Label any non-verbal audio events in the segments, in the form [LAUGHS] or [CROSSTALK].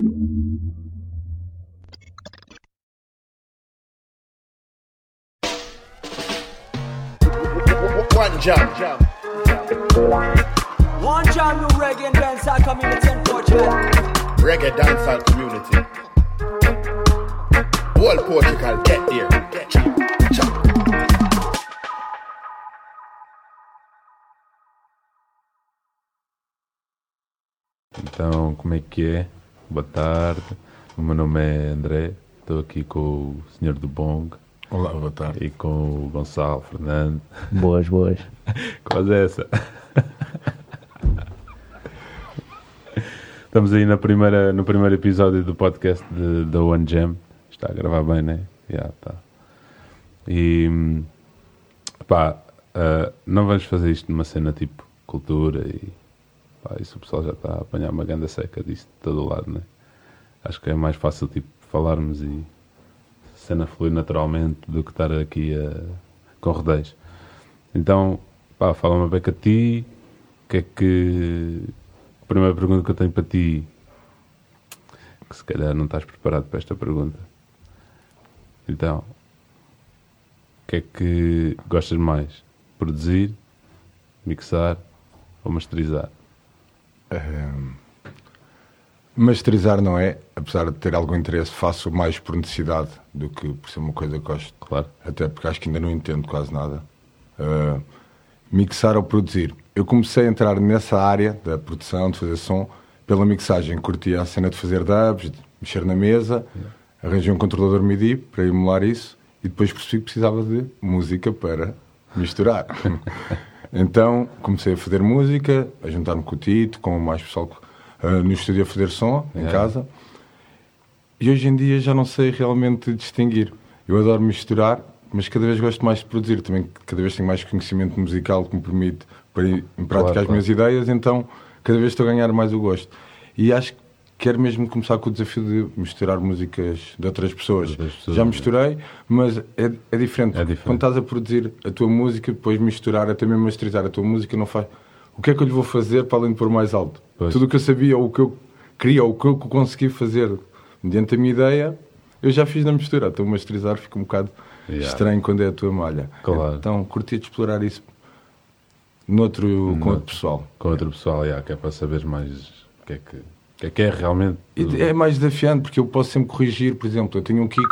One jam. One jam, new reggae and dancehall community in Portugal. Reggae dancehall community. Whole Portugal, get there. Chop, chop. Então, como é que é? Boa tarde. O meu nome é André. Estou aqui com o Senhor do Bong Olá, boa tarde. e com o Gonçalo Fernando. Boas, boas. [LAUGHS] Quase essa. Estamos aí na primeira, no primeiro episódio do podcast da One Jam. Está a gravar bem, né? Já está. E pá, ah, não vamos fazer isto numa cena tipo cultura e pá, isso o pessoal já está a apanhar uma ganda seca disso de todo lado, né? Acho que é mais fácil tipo falarmos e a cena fluir naturalmente do que estar aqui a, com rodeios. Então, pá, fala-me bem a ti. O que é que. A primeira pergunta que eu tenho para ti. Que se calhar não estás preparado para esta pergunta. Então. O que é que gostas mais? Produzir, mixar ou masterizar? Ahm, masterizar não é, apesar de ter algum interesse, faço mais por necessidade do que por ser uma coisa que gosto. Claro. Até porque acho que ainda não entendo quase nada. Ah, mixar ou produzir. Eu comecei a entrar nessa área da produção, de fazer som, pela mixagem. Curtia a cena de fazer dubs, de mexer na mesa, arranjei um controlador MIDI para emular isso e depois percebi que precisava de música para misturar. [LAUGHS] então comecei a fazer música, a juntar-me com o Tito, com mais pessoal ah, no estúdio a fazer som, em Yeah. casa. E hoje em dia já não sei realmente distinguir. Eu adoro misturar, mas cada vez gosto mais de produzir. Também cada vez tenho mais conhecimento musical que me permite em prática Claro, as minhas ideias, então cada vez estou a ganhar mais o gosto. E acho que quero mesmo começar com o desafio de misturar músicas de outras pessoas. De outras pessoas, já é. misturei, mas é, é diferente. É diferente. Quando estás a produzir a tua música, depois misturar, até mesmo masterizar a tua música, não faz. O que é que eu lhe vou fazer para além de pôr mais alto? Pois. Tudo o que eu sabia, ou o que eu queria, ou o que eu consegui fazer mediante a minha ideia, eu já fiz na mistura. Então masterizar fica um bocado Yeah. estranho quando é a tua malha. Claro. Então curtia de explorar isso noutro, com outro pessoal. Com outro pessoal, já, que é para saber mais o que é que, que, é, que é realmente. É mais desafiante porque eu posso sempre corrigir, por exemplo, eu tenho um kick,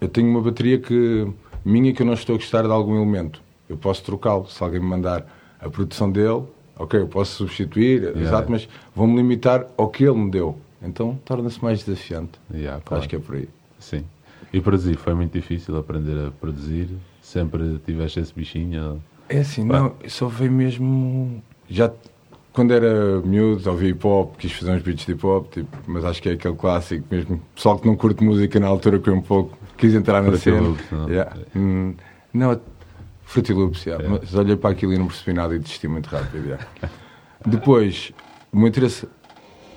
eu tenho uma bateria que minha que eu não estou a gostar de algum elemento. Eu posso trocá-lo. Se alguém me mandar a produção dele, ok, eu posso substituir, exato, mas vou-me limitar ao que ele me deu. Então torna-se mais desafiante. Yeah, claro. Acho que é por aí. Sim. E produzir, foi muito difícil aprender a produzir? Sempre tiveste esse bichinho? É assim, Pá. não, só veio mesmo. Já quando era miúdo, ouvia hip hop, quis fazer uns beats de hip hop, tipo, mas acho que é aquele clássico mesmo. Pessoal que não curte música na altura, que um pouco quis entrar na cena. Loops, não? Yeah. Não, Fruity Loops, yeah. É. mas olhei para aquilo e não percebi nada e desisti muito rápido. yeah. Depois, o meu interesse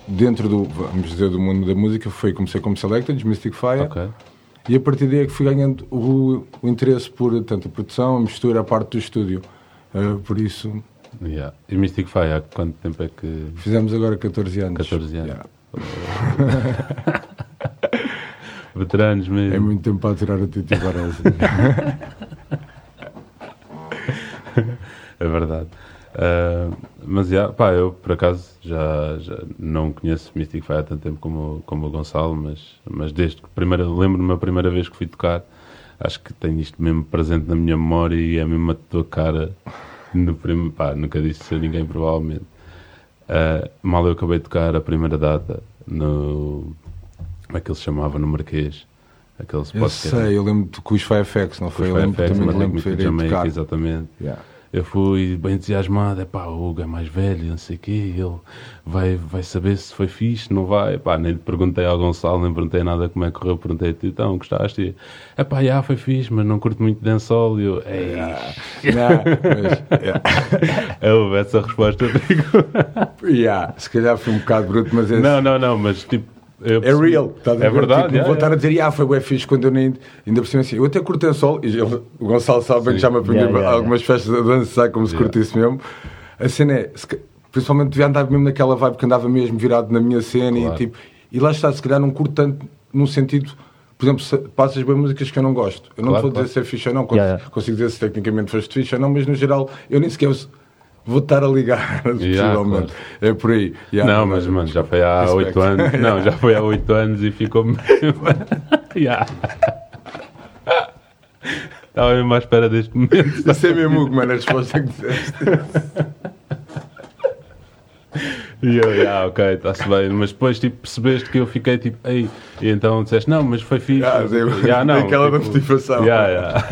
dentro do, vamos dizer, do mundo da música foi comecei como Selected, Mystic Fire. Ok. E a partir daí é que fui ganhando o, o interesse por tanto a produção, a mistura, a parte do estúdio. Uh, por isso, Yeah. E Mystic Fire, há quanto tempo é que. fizemos agora 14 anos. 14 anos. Yeah. [LAUGHS] Veteranos mesmo. É muito tempo para atirar o Tito parece. É verdade. Ah, mas, yeah, pá, eu por acaso já, já não conheço Mystic Fire há tanto tempo como, como o Gonçalo, mas, mas desde que primeira, lembro-me a primeira vez que fui tocar, acho que tenho isto mesmo presente na minha memória e é mesmo a tua cara. No prim, pá, nunca disse a ninguém, provavelmente. Ah, mal eu acabei de tocar a primeira data no. Como é que ele se chamava? No Marquês. Aquele Eu que era- sei, eu lembro com os FX, não foi? Foi Eu lembro, FX, também lembro de de Jamaica, tocar. exatamente. Yeah. Eu fui bem entusiasmado, é pá, o Hugo é mais velho, não sei o quê, ele vai, vai saber se foi fixe, não vai, pá, nem lhe perguntei ao Gonçalo, nem perguntei nada como é que correu, perguntei a ti, então, gostaste? É pá, já, foi fixe, mas não curto muito dancehall, e eu, ei, [LAUGHS] mas, yeah. é [LAUGHS] houve essa resposta, digo. [LAUGHS] Yeah, Se calhar foi um bocado bruto, mas é, não, não, não, mas tipo, eu é real. estás a é ver? verdade, Tipo, yeah, vou estar a yeah. dizer, ah, foi bem fixe quando eu nem. Ainda por cima assim, eu até curto sol e ele- o Gonçalo sabe bem que já me aprendi Yeah, yeah, algumas festas de dança, sabe como se Yeah. curte isso mesmo. A cena é, principalmente devia andar mesmo naquela vibe que andava mesmo virado na minha cena Claro. e tipo, e lá está, se calhar não curto tanto num sentido, por exemplo, se passas bem músicas que eu não gosto. Eu não Claro, te vou claro. dizer se é fixe ou não, consigo, Yeah, yeah. consigo dizer se tecnicamente foste fixe ou não, mas no geral eu nem sequer vou estar a ligar, [LAUGHS] possivelmente. É por aí. Yeah, não, mas mano, já foi há Respect. oito anos. [LAUGHS] Não, já foi há oito anos e ficou mesmo. [LAUGHS] yeah. Estava mesmo à espera deste momento. Isso é mesmo, mano, a resposta que disseste. E eu, yeah, ok, está-se bem. Mas depois tipo, percebeste que eu fiquei tipo, ei, e então disseste, não, mas foi fixe. Ah, sim, [LAUGHS] Yeah, não, aquela da tipo, motivação. Yeah, yeah.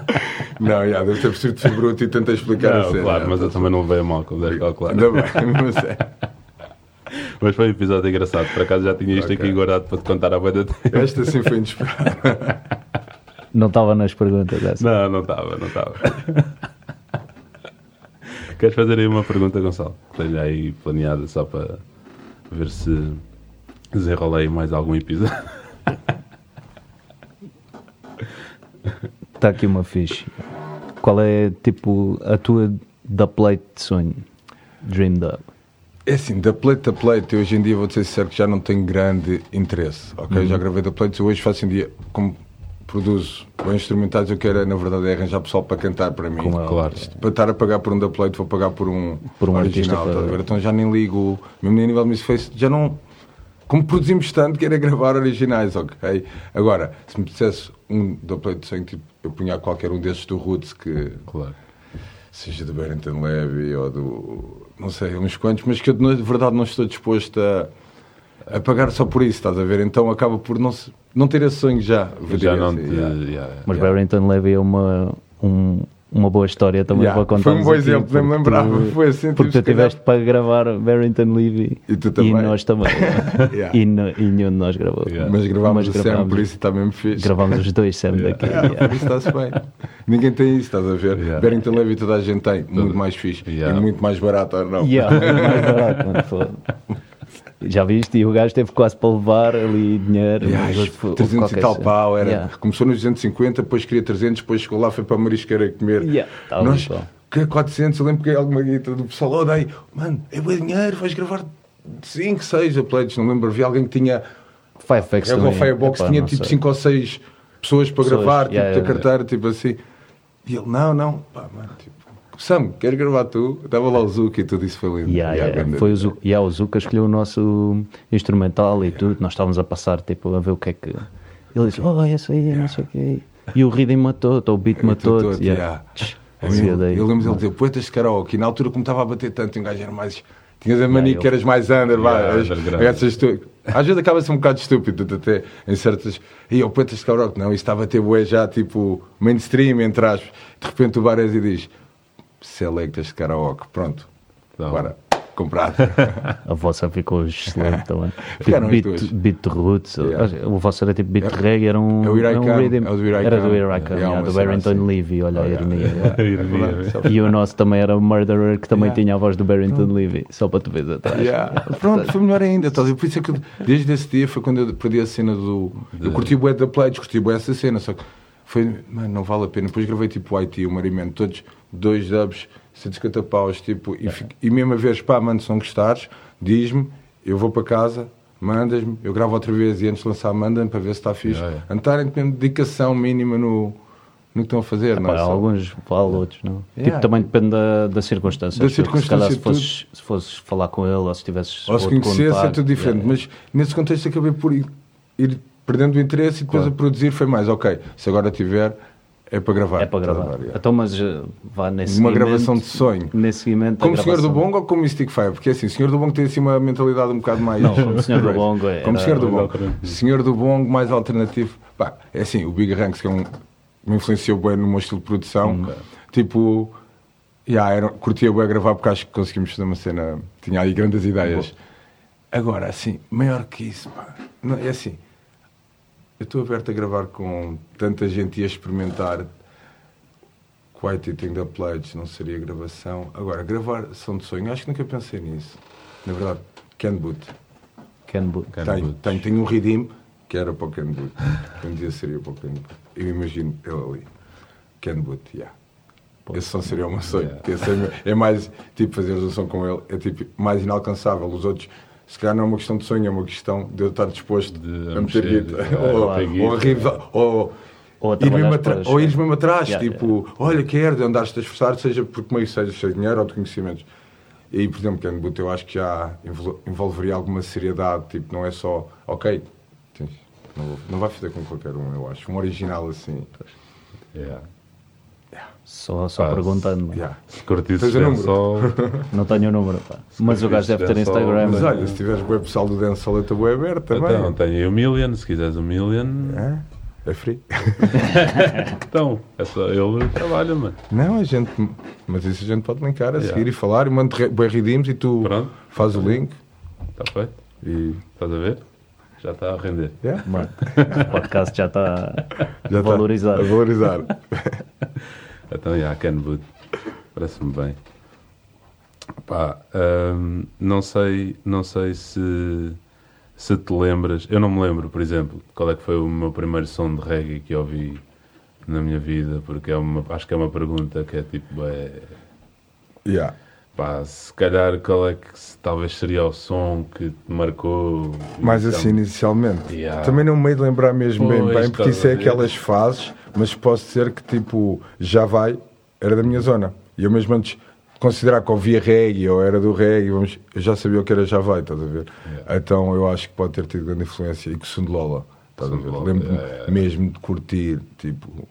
[LAUGHS] Não, yeah, deve ter percebido de fibruto e tentei explicar a Não, cena. claro, mas eu também não veio mal, como deves calcular. Ainda bem, mas é. [LAUGHS] Mas foi um episódio engraçado. Por acaso já tinha isto Ok. aqui guardado para te contar há boa tempo. Esta sim foi inesperada. Não estava nas perguntas essa. Não, não estava, não estava. Queres fazer aí uma pergunta, Gonçalo? Tenho aí planeada só para ver se desenrolei mais algum episódio. Está [LAUGHS] aqui uma fixe. Qual é, tipo, a tua da plate de sonho? Dream Dub. É assim, da plate a plate, eu hoje em dia vou ser sincero que já não tenho grande interesse, ok? Uhum. Já gravei da plate, hoje faço em dia, como produzo bons instrumentais, eu quero, na verdade, é arranjar pessoal para cantar para mim. É Claro. Para estar a pagar por um da plate, vou pagar por um, Por um original. artista para- ver? Então já nem ligo, mesmo nem a nível de Miss Face, já não. Como produzimos tanto, quero é gravar originais, ok? Agora, se me dissesse um da plate sem tipo, eu punha qualquer um desses do Roots que Claro. seja do Barrington Levy ou do. não sei, uns quantos, mas que eu de verdade não estou disposto a, a pagar só por isso, estás a ver? Então acaba por não, se- não ter esse sonho já. Já não te. yeah. yeah, Mas yeah. Barrington Levy é uma, um- uma boa história também Yeah, para contar. foi um bom exemplo, nem me lembrava, foi assim, Porque tu tiveste para gravar Barrington Levy E tu também. nós também. [LAUGHS] Yeah. e, no, e nenhum de nós gravou. Yeah. Mas gravámos Mas o Sam, por isso está mesmo fixe. Gravámos os dois Sam daqui. Yeah, yeah. por isso está-se bem. Ninguém tem isso, estás a ver? Yeah. Barrington Levy toda a gente tem, muito mais fixe Yeah. e muito mais barato ou não. Yeah, muito mais barato, [LAUGHS] mano, foda. Já viste? E o gajo teve quase para levar ali dinheiro. Yeah, mas houve foi- 300 e tal pau, era, Yeah. começou nos 250, depois queria 300, depois chegou lá, foi para a marisqueira comer. Yeah, tá Nós, bom, que 400, eu lembro que alguma guita do pessoal, oh, daí, mano, é bom dinheiro, vais gravar 5, 6 plates, não lembro, havia alguém que tinha, Firefx é também. Firebox, tinha tipo sei. 5 ou 6 pessoas para Pessoas, gravar, tipo, yeah, da yeah, carteira, tipo assim. E ele, não, não, pá, mano, tipo, Sam, queres gravar tu? Estava lá o Zuki e tudo isso foi lindo. Yeah, Yeah, yeah. Foi o Zuka, yeah, o Zuka escolheu o nosso instrumental e tudo. Nós estávamos a passar tipo, a ver o que é que. Ele disse: Oh, esse aí, não sei o quê. E o rhythm matou, o beat matou. todo, yeah. yeah. Eu Eu, eu, lembro dele dizer, poetas de karaoke, e na altura como estava a bater tanto, um gajo era mais. Tinhas a mania eu- que eras mais under. Yeah, tu- Às vezes acaba-se um bocado estúpido, tu até em certas. E o poetas de karaoke, não, isto estava a ter bué já tipo mainstream, entre aspas. De repente o Bares e diz: Selectas de karaoke, pronto, Então, agora, comprado. [LAUGHS] A vossa ficou excelente também. [LAUGHS] Ficaram as beat, duas. beat roots. Yeah. O vosso era tipo beat de reggae, era um. É o era um rhythm. é o do Era do Here I Come, Yeah, do Barrington assim. Levy, olha a Oh, [LAUGHS] yeah. ironia. Yeah. Ironia, É verdade. E o nosso também era o Murderer, que também tinha a voz do Barrington Levy, só para tu veres atrás. Pronto, foi melhor ainda. A ver? Por isso é que eu- desde esse dia foi quando eu perdi a cena do. Eu curti bué da Pledge, curti essa cena, só que foi. Mano, não vale a pena. Depois gravei tipo o IT, o Marimento, todos dois dubs, 150 paus, tipo, e, fi- e mesmo a veres, pá, mano, se não gostares, diz-me, eu vou para casa. Mandas-me, eu gravo outra vez e antes de lançar, manda-me para ver se está fixe. Yeah, yeah. Andarem mesmo dedicação mínima no, no que estão a fazer, não é? Só- alguns vale, outros não. Yeah. Tipo, também depende da, da circunstância. Da circunstância Se, calhar, se, fosses, se fosses falar com ele ou se tivesses. Ou se conhecesse é tudo diferente, mas nesse contexto acabei por ir, ir perdendo o interesse e depois a produzir foi mais, ok, se agora tiver, é para gravar. É para gravar. Yeah. Então, mas uh, vá nesse Uma gravação de sonho. Nesse seguimento. Como Senhor do. Bongo ou como Mystic Fire? Porque assim, o Senhor do Bongo tem assim uma mentalidade um bocado mais. Não, como Senhor do [LAUGHS] Bongo é- Como Senhor do Bongo. Senhor do Bongo, mais alternativo. Pá, é assim, o Big Ranks, que é um. me influenciou bem no meu estilo de produção. Hum. Tipo. Yeah, era, curtia bem gravar porque acho que conseguimos fazer uma cena. Tinha aí grandes ideias. Agora, assim, maior que isso, pá. Não, é assim. Eu estou aberto a gravar com tanta gente e a experimentar. White Eating the Pledge não seria gravação. Agora, gravar som de sonho, acho que nunca pensei nisso. Na verdade, Ken Boot. Ken Boot. Tenho, Boot. tenho, tenho um redeem que era para o Ken Boot. [LAUGHS] Um dia seria para o Ken Boot. Eu imagino ele ali. Ken Boot, yeah. esse som seria o meu sonho. esse é, é mais, tipo, fazer um som com ele é tipo mais inalcançável. Os outros, se calhar não é uma questão de sonho, é uma questão de eu estar disposto De a meter [LAUGHS] guita. ou, guita. ou, Ou a ir mesmo atra- ou ires mesmo atrás, Yeah, tipo, olha, quero, de andares-te a esforçar, seja porque meio seja seja dinheiro ou de conhecimentos. E aí, por exemplo, Ken Boot, eu acho que já envol- envolveria alguma seriedade, tipo, não é só, ok, tens- não, não vai fazer com qualquer um, eu acho. Um original assim. Yeah. Só, só Pá, perguntando. mano. Yeah. Se curtisse? Dancehall, [LAUGHS] Não tenho o número, pá. Mas o gajo deve ter Instagram. Mas olha, se tiveres web pessoal do Dancehall, eu estou aberto também. então tenho aí o Million, se quiseres o Million, É? É free? [LAUGHS] então, é só ele trabalha, mano. Não, a gente. Mas isso a gente pode linkar a Yeah. seguir e falar. E mando bem redeems e tu Pronto. fazes o link. Está feito? E. Estás a ver? Já está a render. Yeah. Mano, o podcast já está [LAUGHS] Já tá valorizado. A valorizar. Então, já, Ken Boot. Parece-me bem. Pá, hum, não sei, não sei se, se te lembras. Eu não me lembro, por exemplo, qual é que foi o meu primeiro som de reggae que eu ouvi na minha vida, porque é uma, acho que é uma pergunta que é tipo, é, yeah. pá, se calhar qual é que se- talvez seria o som que te marcou. Mais Então, assim inicialmente. Yeah. Também não me meio de lembrar mesmo bem, Pois, bem, porque isso é aquelas fases, mas posso dizer que tipo, já vai, era da minha zona. E eu mesmo antes de considerar que ouvia reggae ou era do reggae, vamos, eu já sabia o que era já vai, estás a ver? Então eu acho que pode ter tido grande influência. E que Lola, estás a ver? Lembro-me yeah, yeah. mesmo de curtir, tipo,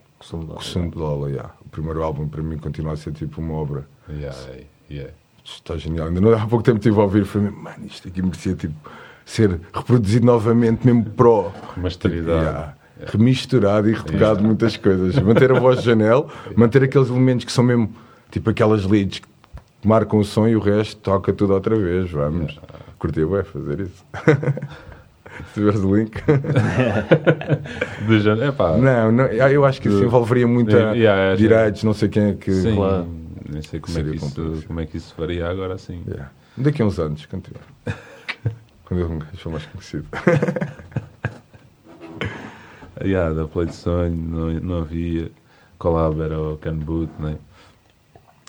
Lola, yeah. O primeiro álbum para mim continua a ser tipo uma obra. Yeah, yeah. Está genial. Ainda não, há pouco tempo estive a ouvir e falei, mano, isto aqui merecia tipo, ser reproduzido novamente, mesmo pro. Masteridade. Yeah. Remisturado e retocado muitas coisas. Manter a voz de janela, manter aqueles elementos que são mesmo tipo aquelas leads que marcam o som e o resto toca tudo outra vez. Vamos. Curti bem fazer isso. [LAUGHS] Se tiveres o link. [LAUGHS] De jane- Epá, Não, não, eu acho que isso envolveria muita Yeah, yeah, direitos, não sei quem é que. Sim, Claro. nem sei como é, que isso, complexo. como é que isso faria agora assim. Yeah. Daqui a uns anos, quando tiver. [LAUGHS] quando eu for mais conhecido. Yeah, da Play de Sonho não, não havia. Collab era o Can Boot, né?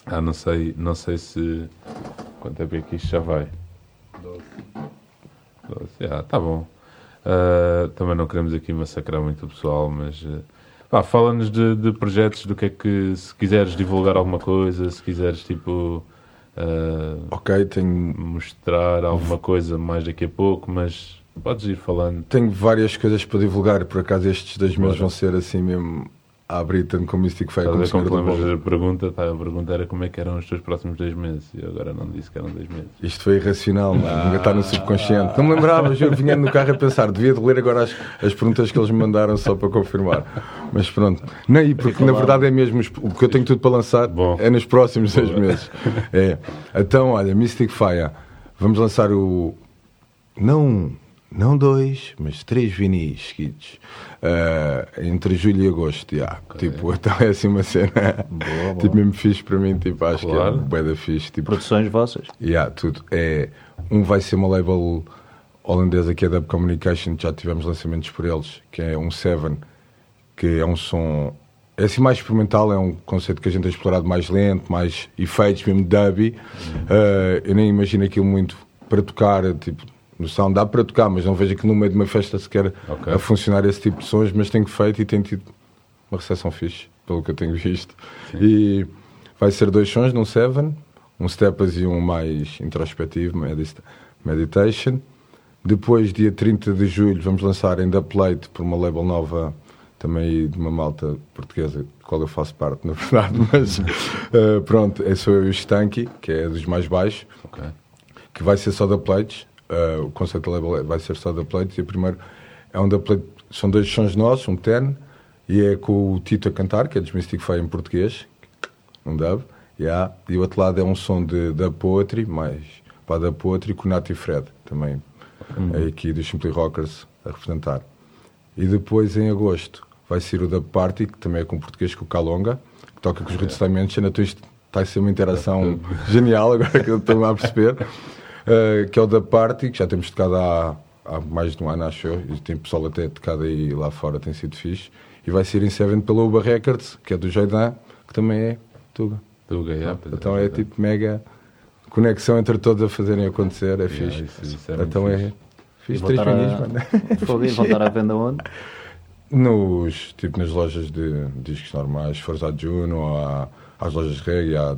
Ah, não sei, não sei se. Quanto é que isto já vai? 12. 12. Yeah, tá bom. Ah, também não queremos aqui massacrar muito o pessoal, mas. ah, pá, fala-nos de, de projetos, do que é que. Se quiseres divulgar alguma coisa, se quiseres tipo. ah, ok, tenho mostrar alguma coisa mais daqui a pouco, mas podes ir falando. Tenho várias coisas para divulgar, por acaso estes dois meses vão ser assim mesmo a abrir tanto com Mystic Fire Estás a como Bolo. da pergunta? Tá, a pergunta era como é que eram os teus próximos dois meses e eu agora não disse que eram dois meses. Isto foi irracional, ainda está Ah. no subconsciente. Não me lembrava, juro, vinha no carro a pensar, devia de ler agora as, as perguntas que eles me mandaram só para confirmar. Mas pronto. Não, e porque na verdade é mesmo o que eu tenho tudo para lançar Bom. é nos próximos seis meses. É. Então, olha, Mystic Fire, vamos lançar o. Não, não dois, mas três vinis seguidos. Ah, entre julho e agosto, já. Tipo, então é assim uma cena. Boa, [LAUGHS] boa. Tipo, mesmo fixe para mim, tipo, acho Claro. que é bué da fixe. Tipo, Produções vossas. Yeah, tudo. É, um vai ser uma label holandesa que é Dub Communication, já tivemos lançamentos por eles, que é um Seven, que é um som. É assim mais experimental, é um conceito que a gente tem explorado mais lento, mais efeitos, mesmo dubby. Uh, eu nem imagino aquilo muito para tocar, tipo, no sound dá para tocar, mas não vejo aquilo no meio de uma festa sequer Ok. a funcionar esse tipo de sons, mas tenho feito e tenho tido uma recepção fixe, pelo que eu tenho visto. E vai ser dois sons num Seven, um Stepas e um mais introspectivo, Meditation. Depois, dia 30 de julho, vamos lançar em The Plate por uma label nova, também de uma malta portuguesa, de qual eu faço parte, [LAUGHS] na verdade, mas eh, pronto, é sou eu e o Stanky, que é dos mais baixos, Ok. que vai ser só da plates. Uh, o conceito da label é- vai ser só da plates. E o primeiro é um da plate. São dois sons nossos, um ten, e é com o Tito a cantar, que é dos Mystic Fire em português, um dub. Yeah. E o outro lado é um som de, da Poetry, mais para da Poetry, com o Nati Fred, também é aqui dos Simply Rockers a representar. E depois em agosto vai ser o da Party, que também é com português, com o Calonga, que toca com os Roots Dimension. Então isto está a ser uma interação genial, agora que eu estou a perceber. [LAUGHS] Uh, que é o da Party, que já temos tocado há, há mais de um ano, acho eu, e tem pessoal até tocado aí lá fora, tem sido fixe. E vai ser em Seven pela Uba Records, que é do Jaidan, que também é Tuga. Tuga, yeah, pois Então é verdade. tipo mega conexão entre todos a fazerem acontecer, é Yeah, fixe. isso- isso é então é. fixe. Fiz três vinis, mano. [LAUGHS] Fogo, voltar à venda onde? Nos, tipo, nas lojas de discos normais, se fores à Juno, à- às lojas de reggae, à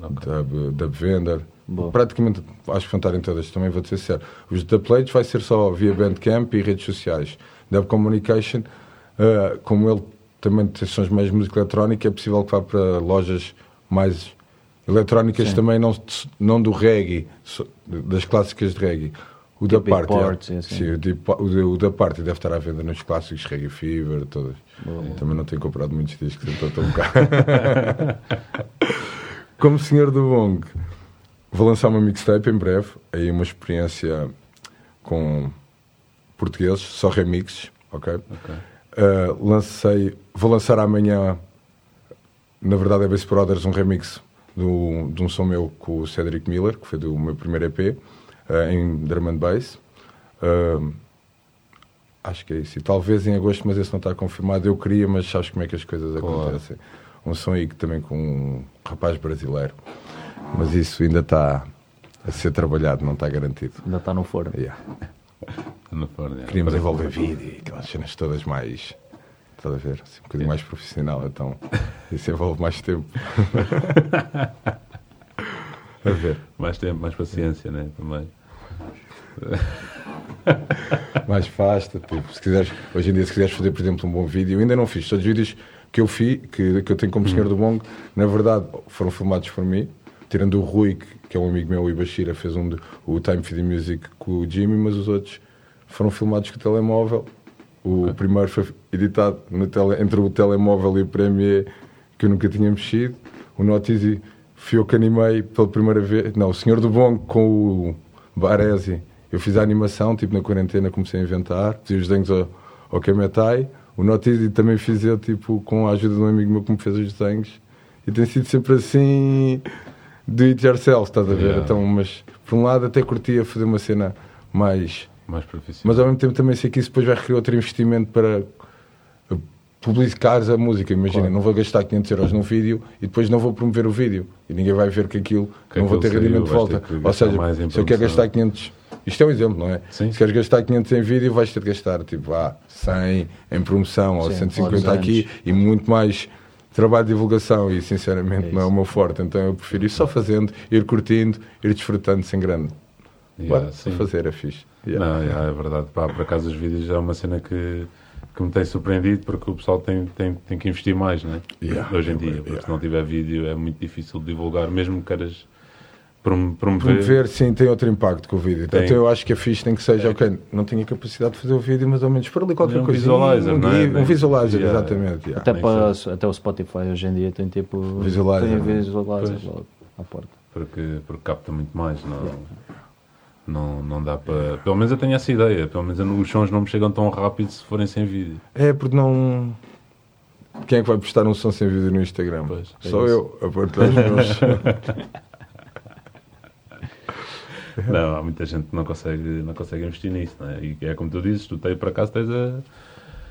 Dub, Dub Vender, Boa. praticamente acho que vão estar em todas, também vou dizer sério. Os da Plates vai ser só via Bandcamp e redes sociais. Dub Communication, eh, como ele também tem sons mais de música eletrónica, é possível que vá para lojas mais eletrónicas Sim. também, não, não do reggae, das clássicas de reggae. O da Tipo parte. Sim, o da parte deve estar à venda nos clássicos Reggae Fever, todas. Também não tenho comprado muitos discos, então estou um bocado. [LAUGHS] Como senhor do Bong, vou lançar uma mixtape em breve, aí uma experiência com portugueses, só remixes, ok? Uh, lancei, vou lançar amanhã, na verdade é Bass Brothers, um remix do, de um som meu com o Cedric Miller, que foi do meu primeiro EP, uh, em drum and bass. Uh, acho que é isso. E talvez em agosto, mas esse não está confirmado. Eu queria, mas sabes como é que as coisas Claro. acontecem. Um som aí que também com um rapaz brasileiro. Mas isso ainda está a ser trabalhado, não está garantido. Ainda está no forno. Yeah. No forno, yeah. Queríamos envolver vídeo e aquelas cenas todas mais. Estás a ver? Assim, um bocadinho mais profissional, então isso envolve mais tempo. [LAUGHS] a ver. Mais tempo, mais paciência, né? Também. mais fácil. Tipo, se quiseres, hoje em dia, se quiseres fazer, por exemplo, um bom vídeo, eu ainda não fiz. Todos os vídeos que eu fiz, que, que eu tenho como senhor do Bongo, na verdade, foram filmados por mim. Tirando o Rui, que, é um amigo meu, o Ibashira, fez um o Time for the Music com o Jimmy, mas os outros foram filmados com o telemóvel. O primeiro foi editado tele, entre o telemóvel e o Premiere, que eu nunca tinha mexido. O Notizi fui eu que animei pela primeira vez. Não, o Senhor do Bongo com o Baresi. Eu fiz a animação, tipo na quarentena comecei a inventar, pedi os desenhos ao, ao Kemetai. O Notizi também fiz eu, tipo, com a ajuda de um amigo meu que me fez os desenhos. E tem sido sempre assim, do it yourself, estás a ver? Yeah. Então, mas por um lado até curtia fazer uma cena mais Mais profissional. mas ao mesmo tempo também sei que isso depois vai requerer outro investimento para publicares a música. Imagina, Claro. não vou gastar 500 euros num vídeo e depois não vou promover o vídeo. E ninguém vai ver que aquilo Que não vou ter rendimento de volta. Ou seja, se eu quero gastar 500... Isto é um exemplo, não é? Sim. Se queres gastar 500 em vídeo, vais ter de gastar tipo, ah, 100 em promoção ou Sim, 150 anos. aqui e muito mais trabalho de divulgação e sinceramente É não é o meu forte. Então eu prefiro ir só fazendo, ir curtindo, ir desfrutando sem grande. Yeah, Bora, fazer é fixe. Yeah. Não, yeah, é verdade. Pá, por acaso os vídeos é uma cena que, que me tem surpreendido porque o pessoal tem, tem, tem que investir mais, né? Yeah, Hoje em dia, porque se não tiver vídeo é muito difícil divulgar, mesmo que queiras prom- promover. Promover, sim, tem outro impacto com o vídeo. Tem. Então eu acho que a fixe tem que seja, ok, não tinha capacidade de fazer o vídeo, mas ao menos por ali qualquer Um coisa. visualizer, um, não é? gui- um visualizer, Yeah. exatamente. yeah. Até, para, até o Spotify hoje em dia tem tipo. Visualizer, Tem né? visualizer logo à porta. porque, porque capta muito mais. Não, não, não dá para. Pelo menos eu tenho essa ideia. Pelo menos eu não- os sons não me chegam tão rápido se forem sem vídeo. É porque não. Quem é que vai postar um som sem vídeo no Instagram? Pois, é Só isso. eu, a partilhar os meus. [LAUGHS] [LAUGHS] Não, há muita gente que não consegue, não consegue investir nisso. Não é? E é como tu dizes, tu tens, por acaso tens a.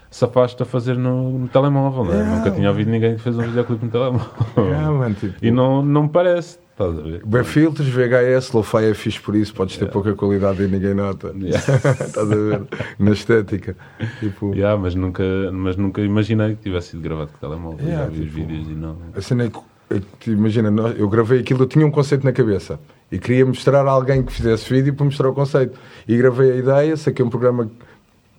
Safaste a fazer no, no telemóvel, não é? Yeah. Nunca tinha ouvido ninguém que fez um videoclipe no telemóvel. Ah, [LAUGHS] mano, tipo, E não, não me parece, estás a ver? Bem filtros, VHS, lo-fi é fixe por isso, podes ter pouca qualidade e ninguém nota. Yeah. [LAUGHS] Estás a ver? Na estética. Tipo, Yeah, mas, nunca, mas nunca imaginei que tivesse sido gravado com telemóvel. Yeah, Já vi os tipo, vídeos e não. A cena é que, é imagina, eu gravei aquilo, eu tinha um conceito na cabeça e queria mostrar a alguém que fizesse vídeo para mostrar o conceito. E gravei a ideia, saquei um programa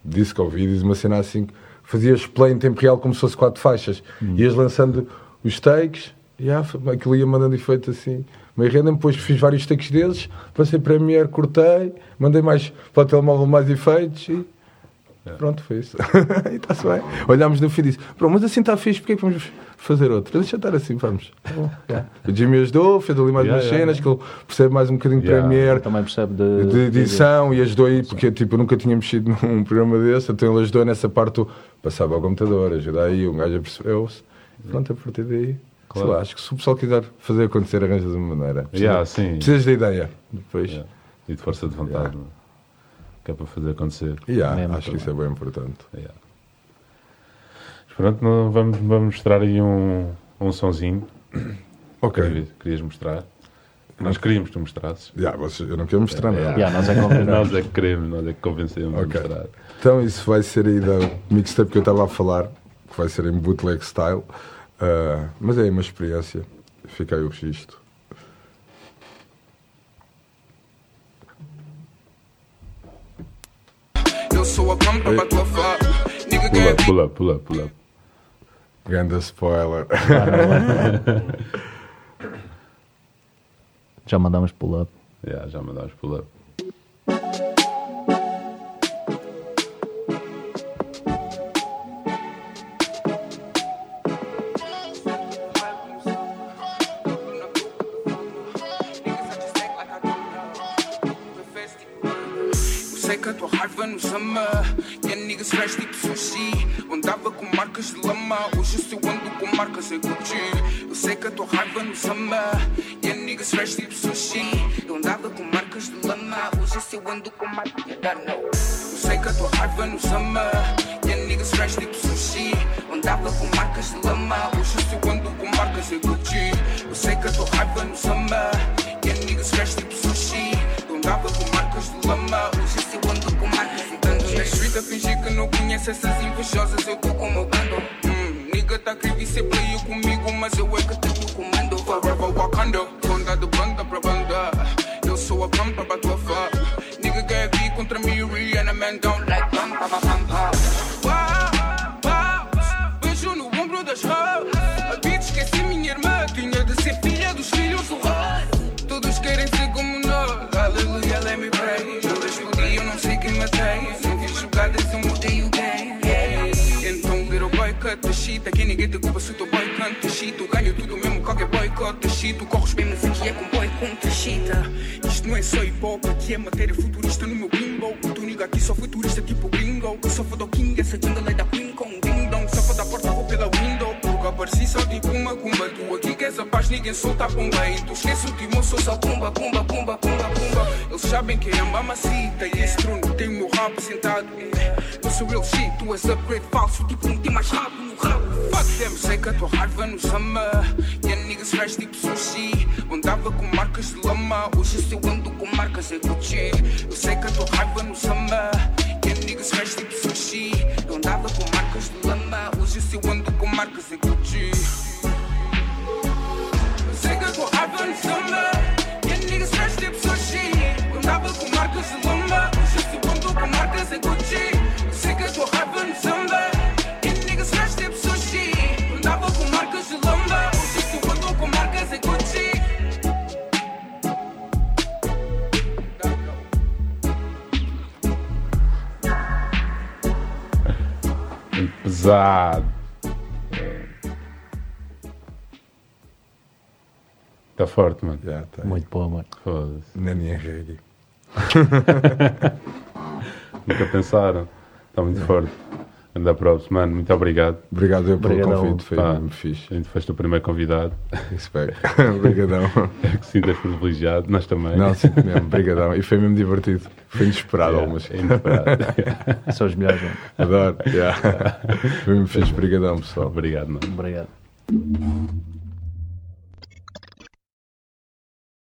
disse que vídeos, uma cena assim, que fazias play em tempo real como se fosse quatro faixas. Ias lançando os takes, e ah, aquilo ia mandando efeito assim. Meio random, depois fiz vários takes desses, passei Premiere, cortei, mandei mais para o telemóvel mais efeitos e Pronto, foi isso. [LAUGHS] e está-se bem. Olhámos no fim e disse: Pronto, mas assim está fixe, porque é que vamos fazer outro? Deixa estar assim, vamos. Tá. [LAUGHS] Yeah. O Jimmy ajudou, fez ali mais Yeah, umas yeah, cenas, que ele percebe mais um bocadinho de Yeah. Premiere, Também percebe de. de edição e ajudou aí, porque tipo, eu nunca tinha mexido [LAUGHS] num programa desse, então ele ajudou nessa parte, do- passava ao computador, ajudar aí, um gajo percebeu-se. Pronto, a partir daí. Claro. Sei lá, acho que se o pessoal quiser fazer acontecer, arranjas uma maneira. Precisa- Yeah, sim. Precisas da ideia. Depois. E de força de vontade, é? Que é para fazer acontecer. Yeah, Mesmo acho que isso é bem importante. Yeah. Mas pronto, não- vamos, vamos mostrar aí um, um sonzinho [COUGHS] Ok. Querias, querias mostrar? Nós queríamos que tu mostrasses. Vocês- eu não quero mostrar nada. Yeah, nós é que [LAUGHS] nós é que queremos, nós é que convencemos Ok. a mostrar. Então isso vai ser aí da mixtape que eu estava a falar, que vai ser em bootleg style. Ah, mas é uma experiência. Fica aí o registro. Eu sou a pampa pra tua fa. Nigga Pull quer up, pull up, pull up, pull up. Ganda spoiler. [LAUGHS] [LAUGHS] Já mandamos pull up. Yeah, já mandámos pull up. Tua raiva nos ama E a nigga se veste tipo sushi. Eu andava com marcas de lama Hoje eu ando com marcas em Gucci Eu sei que a tua raiva nos ama E a nigga se veste tipo sushi. Eu andava com marcas de lama Hoje eu ando com marcas de Eu sei que a tua raiva nos ama E a nigga se veste tipo sushi. Eu andava com marcas de lama Hoje eu ando com marcas em Gucci Eu sei que a tua raiva nos ama E a nigga se veste tipo sushi. Eu andava com marcas de lama bando Na street a fingir que não conhece essas invejosas Eu tô com o meu bando. Hum, Nigga tá querendo ser player comigo Mas eu é que tenho o comando. Forever Wakanda Onda de banda pra banda. Eu sou a pampa pra Aqui ninguém te culpa se teu boy canta shit Tu ganho tudo mesmo, qualquer shit Tu corres bem, mas aqui é com boy contra chita Isto não é só hip hop, aqui é matéria futurista no meu bimbo. O teu nigga aqui só foi turista tipo gringo. Eu só do king, essa jungle é da queen com ding dong Só for da porta, vou pela window. Porque apareci só tipo uma cumba Tu aqui queres a paz, ninguém solta a pomba. E tu esquece o timão, sou só pumba, pumba, pumba, pumba, pumba Eles sabem que é a mamacita E esse trono tem o meu rabo sentado. Eu sou shit, tu és upgrade falso Tipo um tem mais rabo no rabo. Fuck them, sei que a tua raiva nos ama. E a nigga se faz tipo sushi. Andava com marcas de lama Hoje eu ando com marcas é Gucci. Eu sei que a tua raiva nos ama. E a nigga se faz tipo sushi. Eu andava com marcas de lama Hoje eu ando com marcas é Gucci. Eu sei que a tua raiva nos ama pesado. Está forte, mano. Já tá. Muito boa, mano. Foda-se. Nem reggae. [LAUGHS] Nunca pensaram. Está muito forte. Anda props, mano. Muito obrigado. Obrigado eu pelo Obrigadão. convite, foi Pá, mesmo fixe. A gente foste o primeiro convidado. Respect. [LAUGHS] Obrigadão. [LAUGHS] É que sintas privilegiado. Nós também. Não, sim, mesmo, obrigadão. E foi mesmo divertido. Foi inesperado Yeah, algumas é inesperado. São os melhores, mano. Adoro. Yeah. Foi mesmo fixe. Obrigadão, pessoal. Obrigado, mano. Obrigado.